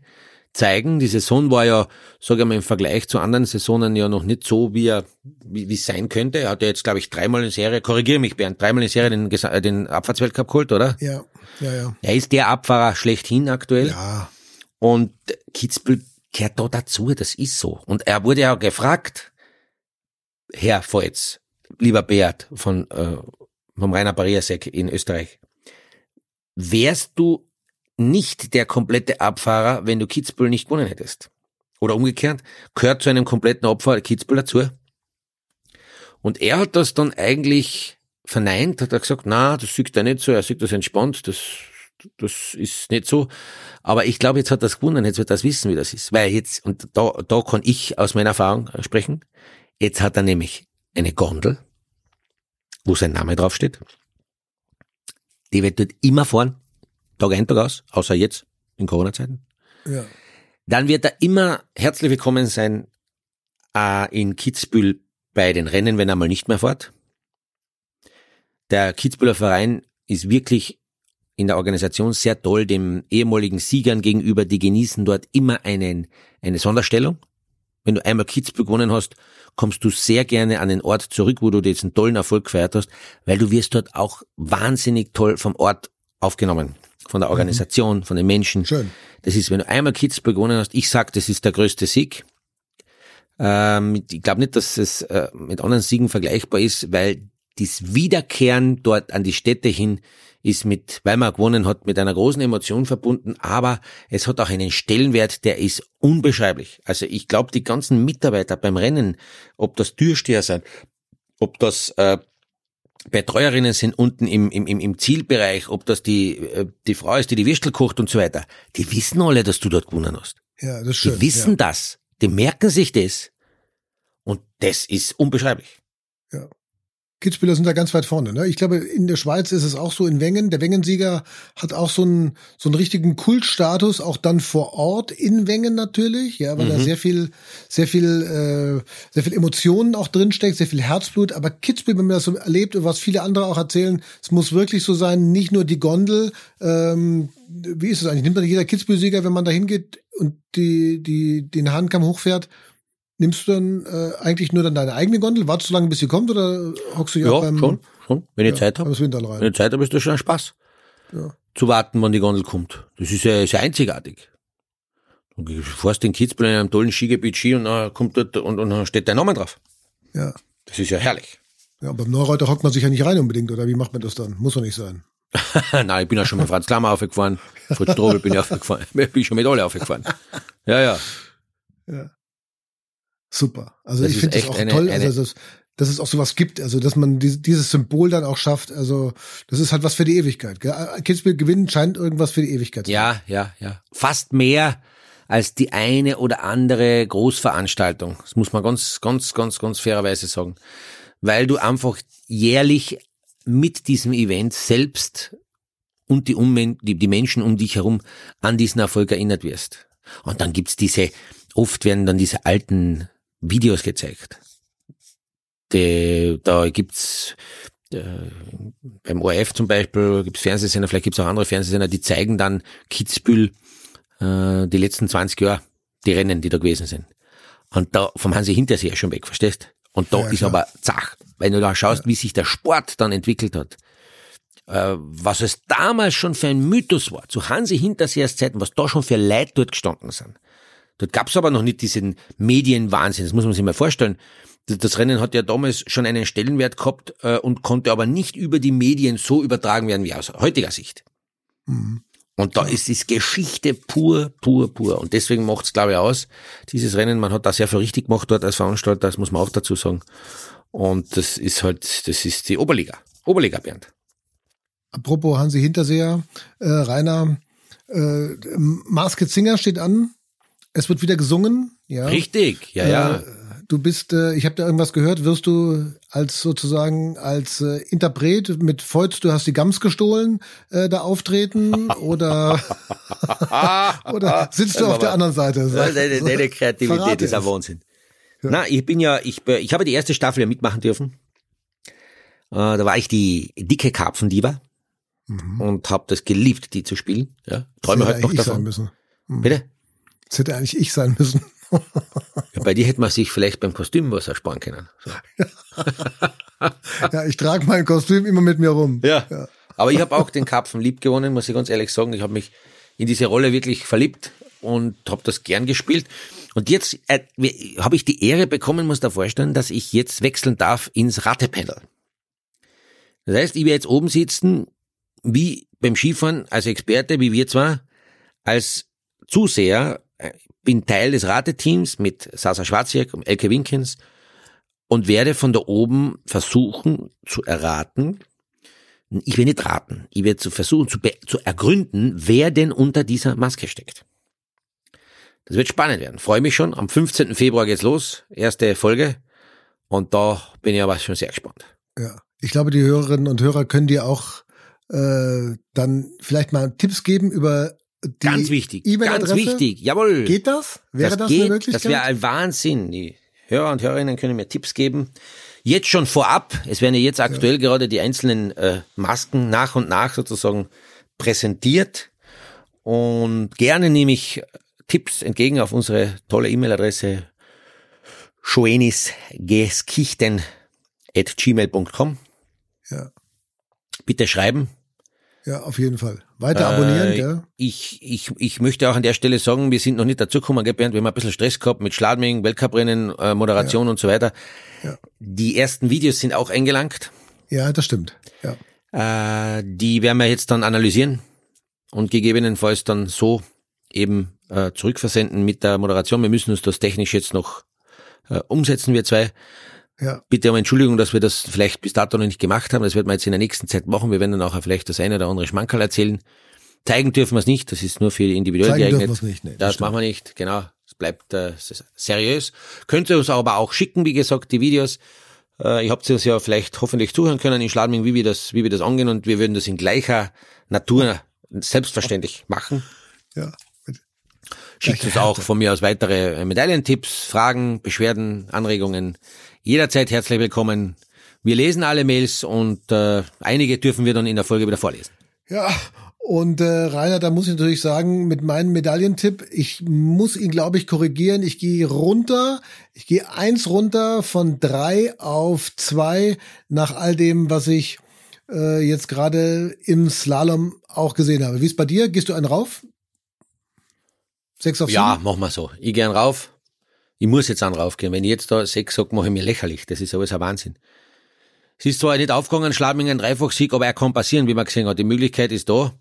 zeigen, die Saison war ja, sage ich mal, im Vergleich zu anderen Saisonen ja noch nicht so, wie er, wie, es sein könnte. Er hat ja jetzt, glaube ich, dreimal in Serie, korrigiere mich, Bernd, dreimal in Serie den, den Abfahrtsweltcup geholt, oder? Ja, ja, ja. Er ist der Abfahrer schlechthin aktuell. Ja. Und Kitzbühel gehört da dazu, das ist so. Und er wurde ja gefragt, Herr Voits, lieber Beat von, äh, vom Rainer Barriasek in Österreich, wärst du nicht der komplette Abfahrer, wenn du Kitzbühel nicht gewonnen hättest? Oder umgekehrt, gehört zu einem kompletten Opfer Kitzbühel dazu? Und er hat das dann eigentlich verneint, hat er gesagt, na, das sieht er nicht so, er sieht das entspannt, das, das ist nicht so. Aber ich glaube, jetzt hat das gewonnen, jetzt wird das wissen, wie das ist. Weil jetzt, und da, da kann ich aus meiner Erfahrung sprechen, Jetzt hat er nämlich eine Gondel, wo sein Name draufsteht. Die wird dort immer fahren, Tag ein, Tag aus, außer jetzt in Corona-Zeiten. Ja. Dann wird er immer herzlich willkommen sein äh, in Kitzbühel bei den Rennen, wenn er mal nicht mehr fährt. Der Kitzbühler Verein ist wirklich in der Organisation sehr toll dem ehemaligen Siegern gegenüber, die genießen dort immer einen, eine Sonderstellung. Wenn du einmal Kitzbühel gewonnen hast, kommst du sehr gerne an den Ort zurück, wo du diesen tollen Erfolg gefeiert hast, weil du wirst dort auch wahnsinnig toll vom Ort aufgenommen. Von der mhm. Organisation, mhm. von den Menschen. Schön. Das ist, wenn du einmal Kitzbühel gewonnen hast, ich sag, das ist der größte Sieg. Ähm, ich glaube nicht, dass es äh, mit anderen Siegen vergleichbar ist, weil das Wiederkehren dort an die Städte hin ist mit, weil man gewonnen hat, mit einer großen Emotion verbunden, aber es hat auch einen Stellenwert, der ist unbeschreiblich. Also ich glaube, die ganzen Mitarbeiter beim Rennen, ob das Türsteher sind, ob das äh, Betreuerinnen sind unten im, im, im Zielbereich, ob das die, äh, die Frau ist, die die Würstel kocht und so weiter, die wissen alle, dass du dort gewonnen hast. Ja, das stimmt. Die wissen ja. das. Die merken sich das. Und das ist unbeschreiblich. Ja. Kitzbühler sind da ganz weit vorne. Ne? Ich glaube, in der Schweiz ist es auch so in Wengen. Der Wengensieger hat auch so einen, so einen richtigen Kultstatus, auch dann vor Ort in Wengen natürlich, ja, weil mhm. da sehr viel, sehr viel, äh, sehr viel Emotionen auch drinsteckt, sehr viel Herzblut. Aber Kitzbühel, wenn man das so erlebt und was viele andere auch erzählen, es muss wirklich so sein, nicht nur die Gondel. Ähm, wie ist es eigentlich? Nimmt dann jeder Kitzbühel-Sieger, wenn man da hingeht und die, die, den Hahnkamm hochfährt, Nimmst du dann äh, eigentlich nur dann deine eigene Gondel? Wartest du lange, bis sie kommt oder hockst du ja beim... schon, schon. Wenn ich ja, Zeit habe. Wenn ich Zeit habe, ist das schon Spaß. Ja. Zu warten, wann die Gondel kommt. Das ist ja, ist ja einzigartig. Du fährst in Kitzbühel in einem tollen Skigebiet Ski und dann kommt dort und, und dann steht dein Name drauf. Ja. Das ist ja herrlich. Ja, beim Neureuter hockt man sich ja nicht rein unbedingt, oder wie macht man das dann? Muss doch nicht sein. Nein, ich bin ja schon mit Franz Klammer aufgefahren. Fritz Strobel bin ich aufgefahren. Ich bin schon mit alle aufgefahren. Ja, ja. Ja. Super. Also das ich finde das auch eine, toll. Eine, also das, dass es auch sowas gibt, also dass man die, dieses Symbol dann auch schafft. Also das ist halt was für die Ewigkeit. Gell? Kitzbühel gewinnen scheint irgendwas für die Ewigkeit zu sein. Ja, ja, ja. Fast mehr als die eine oder andere Großveranstaltung. Das muss man ganz, ganz, ganz, ganz fairerweise sagen. Weil du einfach jährlich mit diesem Event selbst und die, Ummen die, die Menschen um dich herum an diesen Erfolg erinnert wirst. Und dann gibt's diese, oft werden dann diese alten Videos gezeigt. Die, da gibt's äh, beim ORF zum Beispiel, gibt's Fernsehsender, vielleicht gibt's auch andere Fernsehsender, die zeigen dann Kitzbühel äh, die letzten 20 Jahre, die Rennen, die da gewesen sind. Und da vom Hansi Hinterseher schon weg, verstehst? Und da Ja, ist klar. aber zach, wenn du da schaust, wie sich der Sport dann entwickelt hat. Äh, was es damals schon für ein Mythos war, zu Hansi Hinterseers Zeiten, was da schon für Leute dort gestanden sind. Dort gab's aber noch nicht diesen Medienwahnsinn, das muss man sich mal vorstellen. Das- Rennen hat ja damals schon einen Stellenwert gehabt äh, und konnte aber nicht über die Medien so übertragen werden wie aus heutiger Sicht. Mhm. Und da ist es Geschichte pur, pur, pur. Und deswegen macht's glaube ich, aus, dieses Rennen. Man hat da sehr viel richtig gemacht dort als Veranstalter, das muss man auch dazu sagen. Und das ist halt, das ist die Oberliga. Oberliga, Bernd. Apropos Hansi Hinterseher, äh, Rainer, äh, Maske Zinger steht an. Es wird wieder gesungen. Ja. Richtig, ja, ja. Äh, du bist, äh, ich habe da irgendwas gehört, wirst du als sozusagen als äh, Interpret mit Feuz, du hast die Gams gestohlen, äh, da auftreten oder oder sitzt du auf der anderen Seite? Ja, deine, deine Kreativität verrate ist ein. Wahnsinn. Na, ich bin ja, ich, ich habe die erste Staffel ja mitmachen dürfen. Äh, da war ich die dicke Karpfendiva und habe das geliebt, die zu spielen. Ja, träume heute hätte noch davon. müssen. Bitte? Das hätte eigentlich ich sein müssen. Ja, bei dir hätte man sich vielleicht beim Kostüm was ersparen können. So. ja, ich trage mein Kostüm immer mit mir rum. Ja. Ja. Aber ich habe auch den Karpfen lieb gewonnen, muss ich ganz ehrlich sagen. Ich habe mich in diese Rolle wirklich verliebt und habe das gern gespielt. Und jetzt äh, habe ich die Ehre bekommen, muss da vorstellen, dass ich jetzt wechseln darf ins Rattepanel. Das heißt, ich werde jetzt oben sitzen, wie beim Skifahren, als Experte, wie wir zwar, als Zuseher, bin Teil des Rateteams mit Sasa Schwarzjäck und Elke Winkens und werde von da oben versuchen zu erraten, ich will nicht raten, ich werde zu versuchen zu, zu ergründen, wer denn unter dieser Maske steckt. Das wird spannend werden. Freue mich schon. Am 15. Februar geht's los. Erste Folge. Und da bin ich aber schon sehr gespannt. Ja. Ich glaube, die Hörerinnen und Hörer können dir auch äh, dann vielleicht mal Tipps geben über die Ganz wichtig. Ganz E-Mail-Adresse. wichtig. Jawohl. Geht das? Wäre das, geht, eine Möglichkeit? Das wäre ein Wahnsinn. Die Hörer und Hörerinnen können mir Tipps geben. Jetzt schon vorab. Es werden ja jetzt aktuell gerade die einzelnen äh, Masken nach und nach sozusagen präsentiert. Und gerne nehme ich Tipps entgegen auf unsere tolle E-Mail-Adresse schoenisgeskichten.gmail.com. ja. Bitte schreiben. Ja, auf jeden Fall. Weiter abonnieren, Äh, gell? Ich, ich, ich möchte auch an der Stelle sagen, wir sind noch nicht dazugekommen, gell, Bernd, wir haben ein bisschen Stress gehabt mit Schladming, Weltcuprennen, äh, Moderation und so weiter. Ja. Die ersten Videos sind auch eingelangt. Ja, das stimmt. Ja. Äh, die werden wir jetzt dann analysieren und gegebenenfalls dann so eben äh, zurückversenden mit der Moderation. Wir müssen uns das technisch jetzt noch äh, umsetzen, wir zwei. Ja. Bitte um Entschuldigung, dass wir das vielleicht bis dato noch nicht gemacht haben. Das wird man jetzt in der nächsten Zeit machen. Wir werden dann auch vielleicht das eine oder andere Schmankerl erzählen. Zeigen dürfen wir es nicht. Das ist nur für die individuell Zeigen dürfen geeignet. wir es nicht. Nee, das das machen wir nicht. Genau. Es bleibt äh, seriös. Könnt ihr uns aber auch schicken, wie gesagt, die Videos. Äh, ihr habt es ja vielleicht hoffentlich zuhören können in Schladming, wie wir das, wie wir das angehen und wir würden das in gleicher Natur selbstverständlich machen. Ja. Schickt uns auch von mir aus weitere äh, Medaillentipps, Fragen, Beschwerden, Anregungen. Jederzeit herzlich willkommen. Wir lesen alle Mails und äh, einige dürfen wir dann in der Folge wieder vorlesen. Ja, und äh, Rainer, da muss ich natürlich sagen, mit meinem Medaillentipp, ich muss ihn, glaube ich, korrigieren. Ich gehe runter, ich gehe eins runter von drei auf zwei nach all dem, was ich äh, jetzt gerade im Slalom auch gesehen habe. Wie ist bei dir? Gehst du einen rauf? Sechs auf Ja, sieben? machen wir so. Ich gehe rauf. Ich muss jetzt an raufgehen. Wenn ich jetzt da sechs sage, mache ich mir lächerlich. Das ist alles ein Wahnsinn. Es ist zwar nicht aufgegangen, Schladming ein Dreifachsieg, aber er kann passieren, wie man gesehen hat. Die Möglichkeit ist da.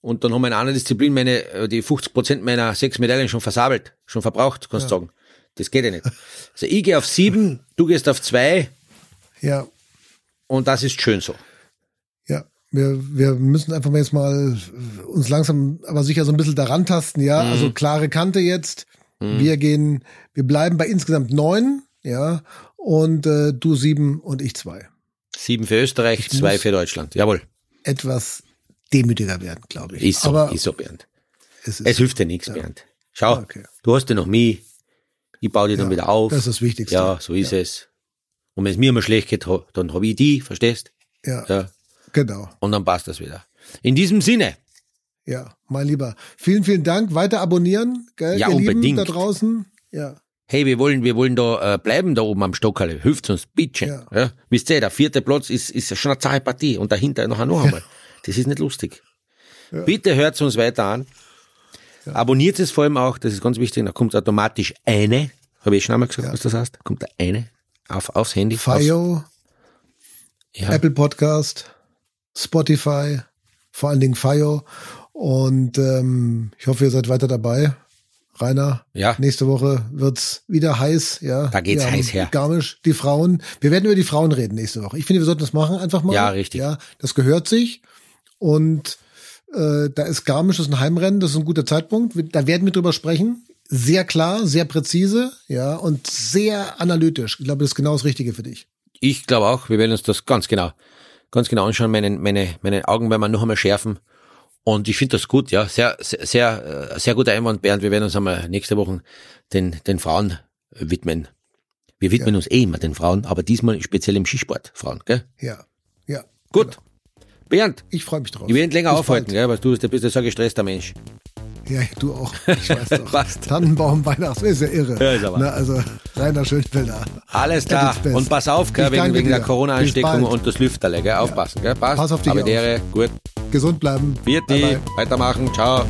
Und dann haben wir in einer Disziplin meine, äh, die 50 Prozent meiner sechs Medaillen schon versabelt, schon verbraucht, kannst du sagen. Das geht ja nicht. Also ich gehe auf sieben, du gehst auf zwei Ja, Und das ist schön so. ja. Wir, wir müssen einfach mal jetzt mal uns langsam, aber sicher so ein bisschen daran tasten, ja. Mhm. Also klare Kante jetzt. Wir gehen, wir bleiben bei insgesamt neun, ja. Und äh, du sieben und ich zwei. Sieben für Österreich, Ich zwei für Deutschland. Jawohl. Etwas demütiger werden, glaube ich. Ist so, aber ist so, Bernd. es Es hilft dir nichts, Bernd. Schau, Okay. du hast ja noch mich. Ich baue dich dann Ja, wieder auf. das ist das Wichtigste. Ja, so ist es. Und wenn es mir mal schlecht geht, dann hab ich die, verstehst? ja, Ja. genau. Und dann passt das wieder. In diesem Sinne, Ja, mein Lieber. Vielen, vielen Dank. Weiter abonnieren, gell, Ja, ihr Lieben unbedingt. da draußen. Ja, hey, wir wollen, wir wollen da äh, bleiben da oben am Stockerle. Hilft uns, bitte. Ja. Ja. Wisst ihr, der vierte Platz ist, ist schon eine zahe Partie und dahinter noch, noch einmal. Das ist nicht lustig. Bitte hört uns weiter an. Abonniert es vor allem auch, das ist ganz wichtig, da kommt automatisch eine, habe ich schon einmal gesagt, was das heißt, kommt da eine auf, aufs Handy. FIO, ja. Apple Podcast, Spotify, vor allen Dingen FIO. Und ähm, ich hoffe, ihr seid weiter dabei. Rainer, Ja. nächste Woche wird's wieder heiß. Ja, Da geht's heiß her. Garmisch, die Frauen. Wir werden über die Frauen reden nächste Woche. Ich finde, wir sollten das machen einfach mal. Ja, richtig. Ja, das gehört sich. Und äh, da ist Garmisch, das ist ein Heimrennen, das ist ein guter Zeitpunkt. Da werden wir drüber sprechen. Sehr klar, sehr präzise, ja, und sehr analytisch. Ich glaube, das ist genau das Richtige für dich. Ich glaube auch, wir werden uns das ganz genau, ganz genau anschauen. Meine, meine, meine Augen werden wir noch einmal schärfen. Und ich finde das gut, ja. Sehr, sehr, sehr, äh, sehr guter Einwand, Bernd. Wir werden uns einmal nächste Woche den, den Frauen äh, widmen. Wir widmen uns eh immer den Frauen, aber diesmal speziell im Skisport, Frauen, gell? Ja, ja. Gut. Bernd, Ich freue mich drauf. ich werde nicht länger Bis aufhalten, bald. gell, weil du du bist ja so ein gestresster Mensch. Ja, du auch. Ich weiß doch. Passt. Tannenbaum, Weihnachts, ist ja irre. Ja, ist aber. Na, also, Rainer Schönfelder. Alles klar. Und pass auf, gell, wegen, wegen der. Corona-Ansteckung und das Lüfterle, gell? Aufpassen, gell? Passt. Pass auf dich Aber auf. gut. Gesund bleiben. Bye. weitermachen, ciao.